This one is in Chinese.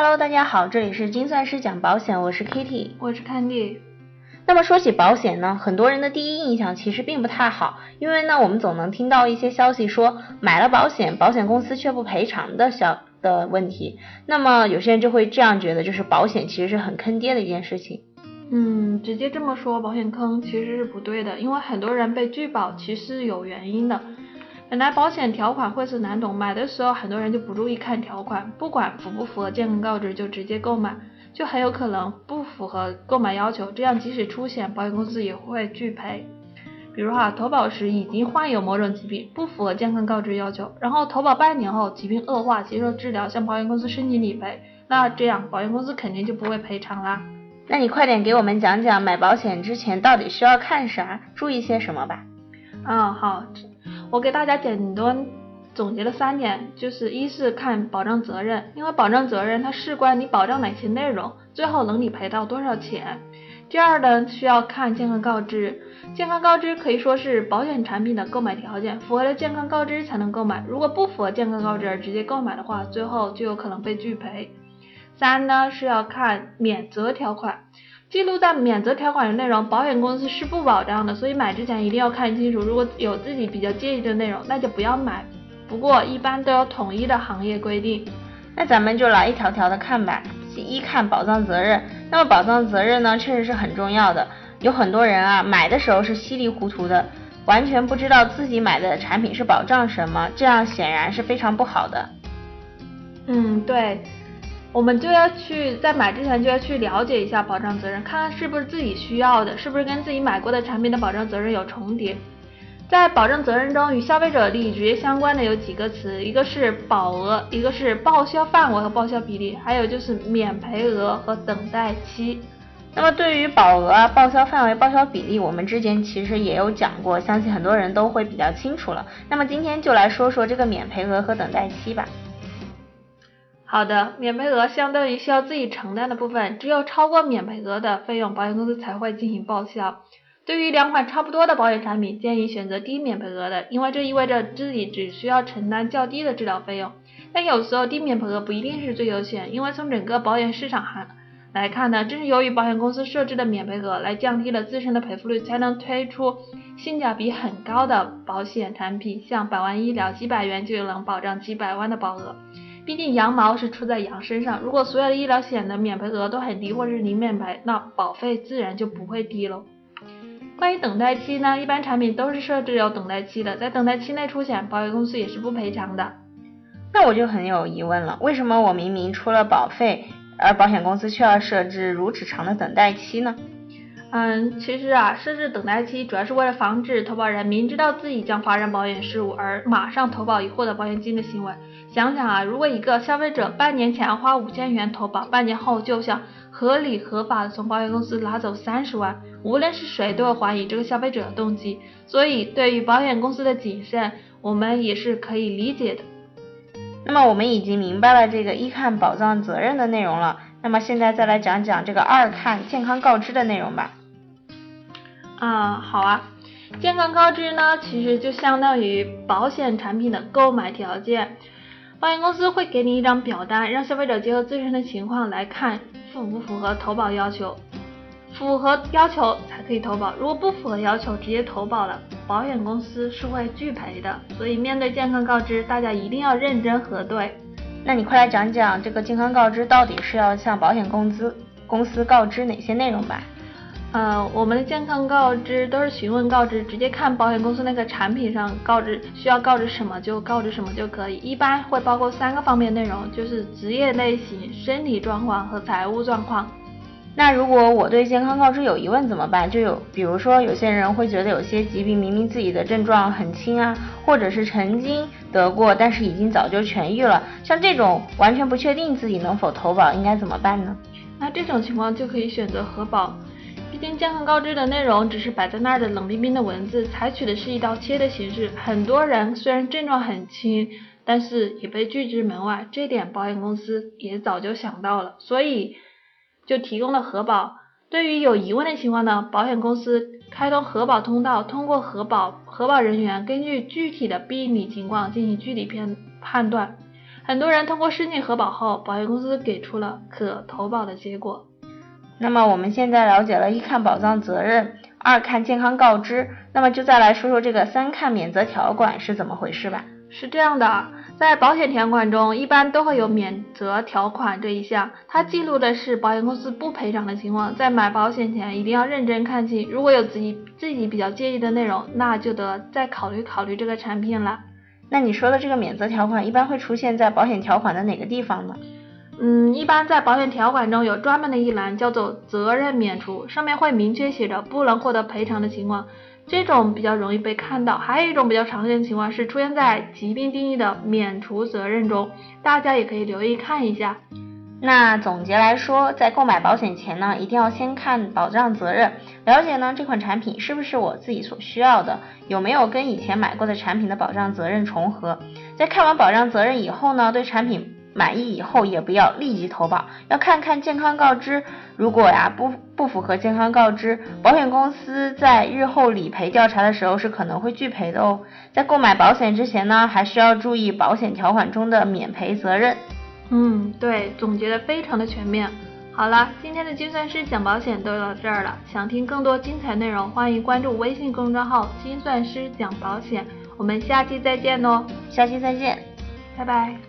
Hello，大家好，这里是精算师讲保险，我是 Kitty，我是 Candy。那么说起保险呢，很多人的第一印象其实并不太好，因为呢，我们总能听到一些消息说买了保险，保险公司却不赔偿的小的问题。那么有些人就会这样觉得，就是保险其实是很坑爹的一件事情。嗯，直接这么说，保险坑其实是不对的，因为很多人被拒保其实有原因的。本来保险条款晦涩难懂，买的时候很多人就不注意看条款，不管符不符合健康告知就直接购买。就很有可能不符合购买要求，这样即使出险，保险公司也会拒赔。比如哈，投保时已经患有某种疾病，不符合健康告知要求，然后投保半年后疾病恶化，接受治疗，向保险公司申请理赔，那这样保险公司肯定就不会赔偿啦。那你快点给我们讲讲买保险之前到底需要看啥，注意些什么吧。嗯，好，我给大家简单。总结了三点，就是一是看保障责任，因为保障责任它事关你保障哪些内容，最后能理赔到多少钱。第二呢，需要看健康告知，健康告知可以说是保险产品的购买条件，符合了健康告知才能购买，如果不符合健康告知而直接购买的话，最后就有可能被拒赔。三呢是要看免责条款，记录在免责条款的内容，保险公司是不保障的，所以买之前一定要看清楚，如果有自己比较介意的内容，那就不要买。不过一般都有统一的行业规定，那咱们就来一条条的看吧。一看保障责任，那么保障责任呢，确实是很重要的。有很多人啊，买的时候是稀里糊涂的，完全不知道自己买的产品是保障什么，这样显然是非常不好的。嗯，对，我们就要去在买之前就要去了解一下保障责任，看看是不是自己需要的，是不是跟自己买过的产品的保障责任有重叠。在保障责任中，与消费者利益直接相关的有几个词，一个是保额，一个是报销范围和报销比例，还有就是免赔额和等待期。那么对于保额啊、报销范围、报销比例，我们之前其实也有讲过，相信很多人都会比较清楚了。那么今天就来说说这个免赔额和等待期吧。好的，免赔额相当于需要自己承担的部分，只有超过免赔额的费用，保险公司才会进行报销。对于两款差不多的保险产品，建议选择低免赔额的，因为这意味着自己只需要承担较低的治疗费用。但有时候低免赔额不一定是最优选，因为从整个保险市场行来看呢，正是由于保险公司设置的免赔额来降低了自身的赔付率，才能推出性价比很高的保险产品，像百万医疗，几百元就能保障几百万的保额。毕竟羊毛是出在羊身上，如果所有的医疗险的免赔额都很低，或者是零免赔，那保费自然就不会低喽。关于等待期呢，一般产品都是设置有等待期的，在等待期内出险，保险公司也是不赔偿的。那我就很有疑问了，为什么我明明出了保费，而保险公司却要设置如此长的等待期呢？嗯，其实啊，设置等待期主要是为了防止投保人明知道自己将发生保险事故而马上投保以获得保险金的行为。想想啊，如果一个消费者半年前花五千元投保，半年后就想合理合法的从保险公司拿走三十万。无论是谁都会怀疑这个消费者的动机，所以对于保险公司的谨慎，我们也是可以理解的。那么我们已经明白了这个一看保障责任的内容了，那么现在再来讲讲这个二看健康告知的内容吧。啊，好啊，健康告知呢，其实就相当于保险产品的购买条件，保险公司会给你一张表单，让消费者结合自身的情况来看符不符合投保要求。符合要求才可以投保，如果不符合要求直接投保了，保险公司是会拒赔的。所以面对健康告知，大家一定要认真核对。那你快来讲讲这个健康告知到底是要向保险公司公司告知哪些内容吧？呃，我们的健康告知都是询问告知，直接看保险公司那个产品上告知需要告知什么就告知什么就可以。一般会包括三个方面内容，就是职业类型、身体状况和财务状况。那如果我对健康告知有疑问怎么办？就有，比如说有些人会觉得有些疾病明明自己的症状很轻啊，或者是曾经得过，但是已经早就痊愈了，像这种完全不确定自己能否投保，应该怎么办呢？那这种情况就可以选择核保，毕竟健康告知的内容只是摆在那儿的冷冰冰的文字，采取的是一刀切的形式，很多人虽然症状很轻，但是也被拒之门外，这点保险公司也早就想到了，所以。就提供了核保，对于有疑问的情况呢，保险公司开通核保通道，通过核保核保人员根据具体的病理情况进行具体判判断。很多人通过申请核保后，保险公司给出了可投保的结果。那么我们现在了解了一看保障责任，二看健康告知，那么就再来说说这个三看免责条款是怎么回事吧。是这样的，在保险条款中一般都会有免责条款这一项，它记录的是保险公司不赔偿的情况。在买保险前一定要认真看清，如果有自己自己比较介意的内容，那就得再考虑考虑这个产品了。那你说的这个免责条款一般会出现在保险条款的哪个地方呢？嗯，一般在保险条款中有专门的一栏叫做责任免除，上面会明确写着不能获得赔偿的情况，这种比较容易被看到。还有一种比较常见的情况是出现在疾病定义的免除责任中，大家也可以留意看一下。那总结来说，在购买保险前呢，一定要先看保障责任，了解呢这款产品是不是我自己所需要的，有没有跟以前买过的产品的保障责任重合。在看完保障责任以后呢，对产品满意以后，也不要立即投保，要看看健康告知。如果呀不不符合健康告知，保险公司在日后理赔调查的时候是可能会拒赔的哦。在购买保险之前呢，还需要注意保险条款中的免赔责任。嗯，对，总结的非常的全面。好了，今天的精算师讲保险都到这儿了。想听更多精彩内容，欢迎关注微信公众号“精算师讲保险”。我们下期再见喽，下期再见，拜拜。